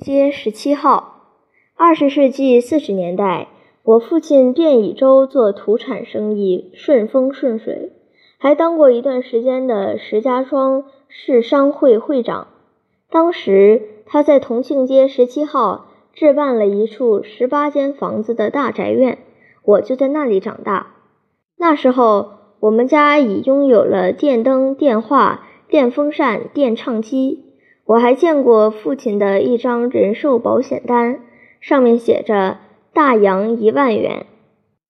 街十七号。二十世纪四十年代，我父亲便以州做土产生意顺风顺水，还当过一段时间的石家庄市商会会长。当时他在同庆街十七号置办了一处十八间房子的大宅院，我就在那里长大。那时候，我们家已拥有了电灯、电话、电风扇、电唱机。我还见过父亲的一张人寿保险单，上面写着“大洋一万元”。